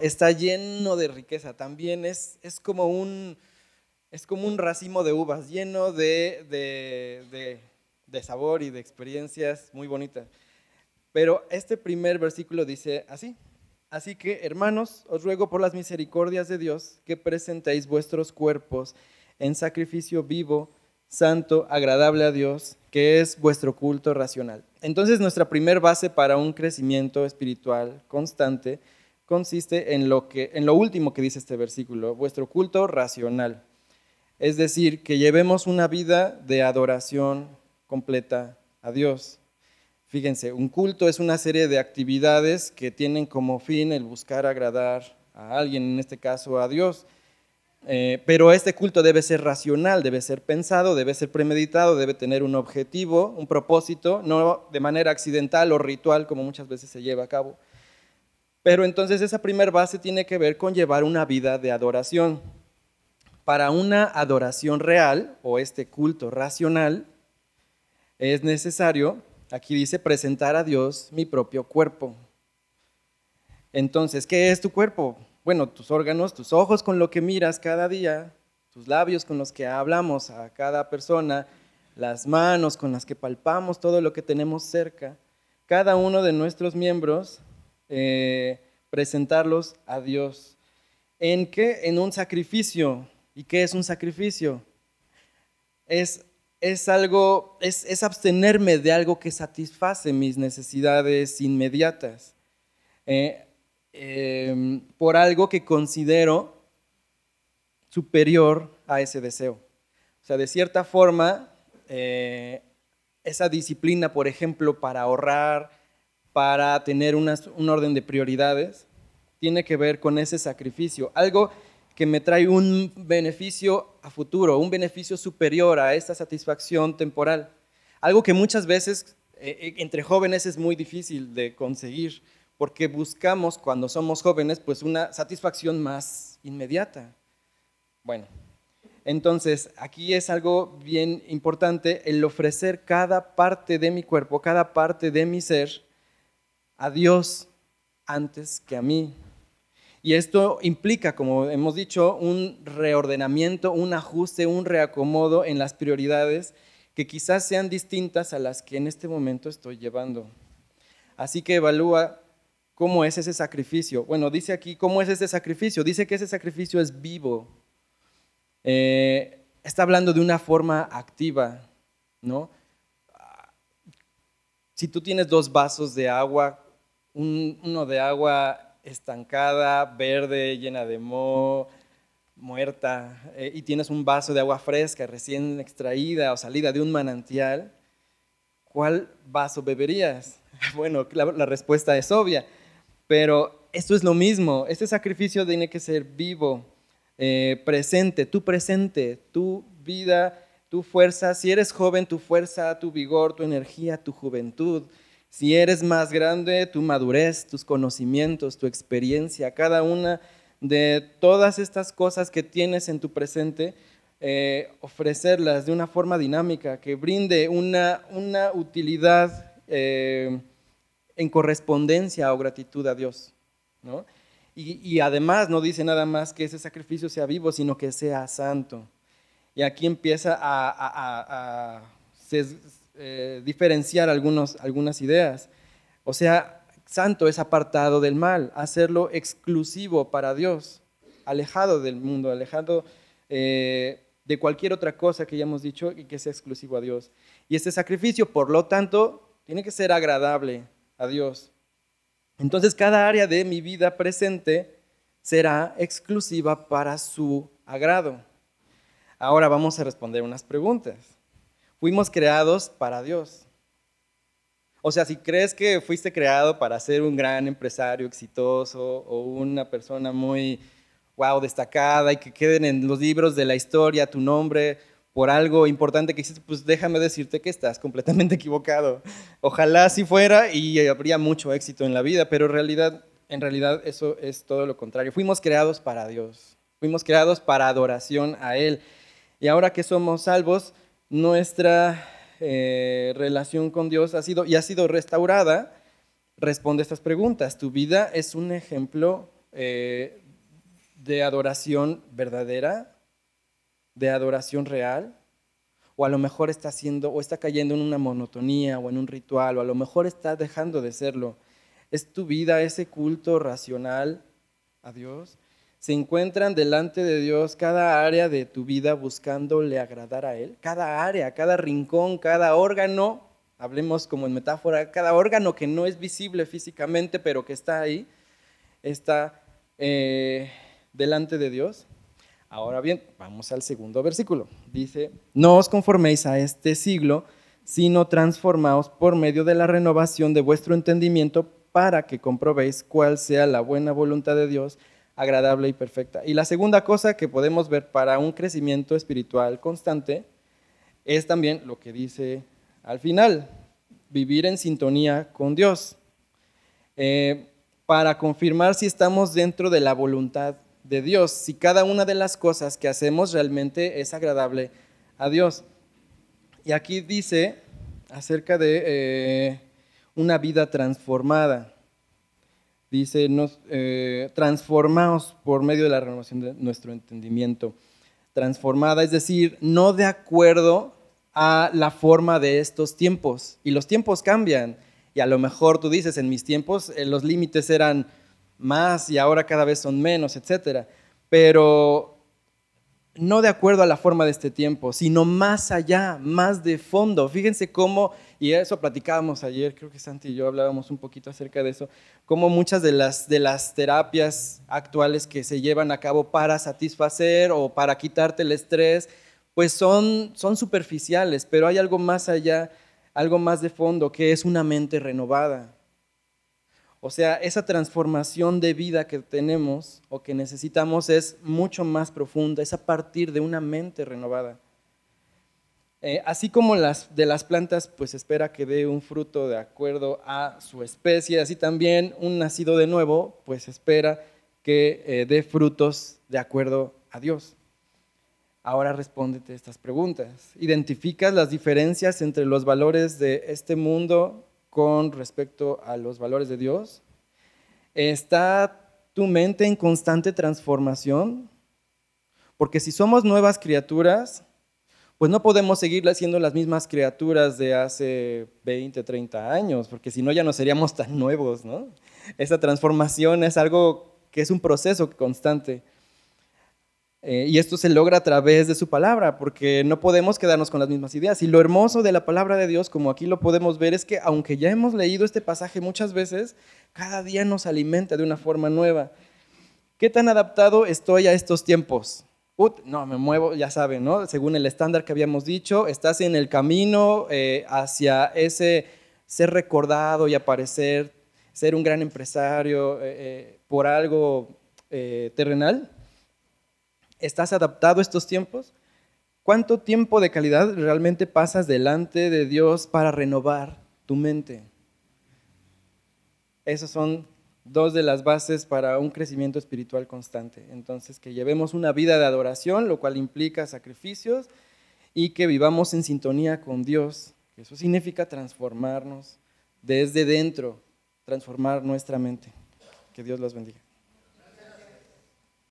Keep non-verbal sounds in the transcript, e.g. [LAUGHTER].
está lleno de riqueza. También es, es, como, un, es como un racimo de uvas, lleno de, de, de sabor y de experiencias muy bonitas. Pero este primer versículo dice así. Así que, hermanos, os ruego por las misericordias de Dios que presentéis vuestros cuerpos en sacrificio vivo, santo, agradable a Dios, que es vuestro culto racional. Entonces, nuestra primer base para un crecimiento espiritual constante consiste en lo, que, en lo último que dice este versículo, vuestro culto racional. Es decir, que llevemos una vida de adoración completa a Dios. Fíjense, un culto es una serie de actividades que tienen como fin el buscar agradar a alguien, en este caso a Dios. Eh, pero este culto debe ser racional, debe ser pensado, debe ser premeditado, debe tener un objetivo, un propósito, no de manera accidental o ritual como muchas veces se lleva a cabo. Pero entonces esa primera base tiene que ver con llevar una vida de adoración. Para una adoración real o este culto racional es necesario, aquí dice, presentar a Dios mi propio cuerpo. Entonces, ¿qué es tu cuerpo? bueno, tus órganos, tus ojos con lo que miras cada día, tus labios con los que hablamos a cada persona, las manos con las que palpamos todo lo que tenemos cerca, cada uno de nuestros miembros, eh, presentarlos a Dios. ¿En qué? En un sacrificio. ¿Y qué es un sacrificio? Es, es algo, es, es abstenerme de algo que satisface mis necesidades inmediatas. Eh, Em, por algo que considero superior a ese deseo. O sea, de cierta forma, eh, esa disciplina, por ejemplo, para ahorrar, para tener un orden de prioridades, tiene que ver con ese sacrificio. Algo que me trae un beneficio a futuro, un beneficio superior a esta satisfacción temporal. Algo que muchas veces eh, eh, entre jóvenes es muy difícil de conseguir porque buscamos cuando somos jóvenes pues una satisfacción más inmediata. Bueno, entonces aquí es algo bien importante el ofrecer cada parte de mi cuerpo, cada parte de mi ser a Dios antes que a mí. Y esto implica, como hemos dicho, un reordenamiento, un ajuste, un reacomodo en las prioridades que quizás sean distintas a las que en este momento estoy llevando. Así que evalúa ¿Cómo es ese sacrificio? Bueno, dice aquí, ¿cómo es ese sacrificio? Dice que ese sacrificio es vivo. Eh, está hablando de una forma activa, ¿no? Si tú tienes dos vasos de agua, uno de agua estancada, verde, llena de moho, muerta, eh, y tienes un vaso de agua fresca, recién extraída o salida de un manantial, ¿cuál vaso beberías? [LAUGHS] Bueno, la respuesta es obvia pero esto es lo mismo, este sacrificio tiene que ser vivo, eh, presente, tu presente, tu vida, tu fuerza. Si eres joven, tu fuerza, tu vigor, tu energía, tu juventud. Si eres más grande, tu madurez, tus conocimientos, tu experiencia, cada una de todas estas cosas que tienes en tu presente, eh, ofrecerlas de una forma dinámica, que brinde una, una utilidad eh, en correspondencia o gratitud a Dios. ¿no? Y, además no dice nada más que ese sacrificio sea vivo, sino que sea santo. Y aquí empieza a, eh, diferenciar algunos, algunas ideas. O sea, santo es apartado del mal, hacerlo exclusivo para Dios, alejado del mundo, alejado eh, de cualquier otra cosa que ya hemos dicho y que sea exclusivo a Dios. Y este sacrificio, por lo tanto, tiene que ser agradable a Dios. Entonces cada área de mi vida presente será exclusiva para su agrado. Ahora vamos a responder unas preguntas. Fuimos creados para Dios. O sea, si crees que fuiste creado para ser un gran empresario exitoso o una persona muy, wow, destacada y que queden en los libros de la historia tu nombre por algo importante que hiciste, pues déjame decirte que estás completamente [LAUGHS] equivocado. Ojalá así fuera y habría mucho éxito en la vida, pero en realidad, en realidad eso es todo lo contrario. Fuimos creados para Dios, fuimos creados para adoración a Él. Y ahora que somos salvos, nuestra eh, relación con Dios ha sido y ha sido restaurada. Responde estas preguntas. ¿Tu vida es un ejemplo eh, de adoración verdadera, de adoración real, o a lo mejor está haciendo o está cayendo en una monotonía o en un ritual, o a lo mejor está dejando de serlo. ¿Es tu vida ese culto racional a Dios? ¿Se encuentran delante de Dios cada área de tu vida buscándole agradar a Él? Cada área, cada rincón, cada órgano, hablemos como en metáfora, cada órgano que no es visible físicamente, pero que está ahí, está eh, delante de Dios. Ahora bien, vamos al segundo versículo. Dice, no os conforméis a este siglo, sino transformaos por medio de la renovación de vuestro entendimiento para que comprobéis cuál sea la buena voluntad de Dios, agradable y perfecta. Y la segunda cosa que podemos ver para un crecimiento espiritual constante es también lo que dice al final, vivir en sintonía con Dios, eh, para confirmar si estamos dentro de la voluntad de Dios, si cada una de las cosas que hacemos realmente es agradable a Dios. Y aquí dice acerca de eh, una vida transformada. Dice, nos, eh, transformaos por medio de la renovación de nuestro entendimiento. Transformada, es decir, no de acuerdo a la forma de estos tiempos. Y los tiempos cambian. Y a lo mejor tú dices, en mis tiempos eh, los límites eran más y ahora cada vez son menos, etc. Pero no de acuerdo a la forma de este tiempo, sino más allá, más de fondo. Fíjense cómo, y eso platicábamos ayer, creo que Santi y yo hablábamos un poquito acerca de eso, cómo muchas de las, de las terapias actuales que se llevan a cabo para satisfacer o para quitarte el estrés, pues son, son superficiales, pero hay algo más allá, algo más de fondo, que es una mente renovada. O sea, esa transformación de vida que tenemos o que necesitamos es mucho más profunda, es a partir de una mente renovada. Eh, así como las de las plantas, pues espera que dé un fruto de acuerdo a su especie, así también un nacido de nuevo, pues espera que eh, dé frutos de acuerdo a Dios. Ahora respóndete estas preguntas. ¿Identificas las diferencias entre los valores de este mundo con respecto a los valores de Dios? ¿Está tu mente en constante transformación? Porque si somos nuevas criaturas, pues no podemos seguir siendo las mismas criaturas de hace 20, 30 años, porque si no ya no seríamos tan nuevos, ¿no? Esa transformación es algo que es un proceso constante. Eh, y esto se logra a través de su palabra, porque no podemos quedarnos con las mismas ideas. Y lo hermoso de la palabra de Dios, como aquí lo podemos ver, es que aunque ya hemos leído este pasaje muchas veces, cada día nos alimenta de una forma nueva. ¿Qué tan adaptado estoy a estos tiempos? no, me muevo, ya saben, ¿no? Según el estándar que habíamos dicho, estás en el camino eh, hacia ese ser recordado y aparecer, ser un gran empresario eh, por algo terrenal ¿Estás adaptado a estos tiempos? ¿Cuánto tiempo de calidad realmente pasas delante de Dios para renovar tu mente? Esas son dos de las bases para un crecimiento espiritual constante. Entonces, que llevemos una vida de adoración, lo cual implica sacrificios, y que vivamos en sintonía con Dios. Eso significa transformarnos desde dentro, transformar nuestra mente. Que Dios los bendiga.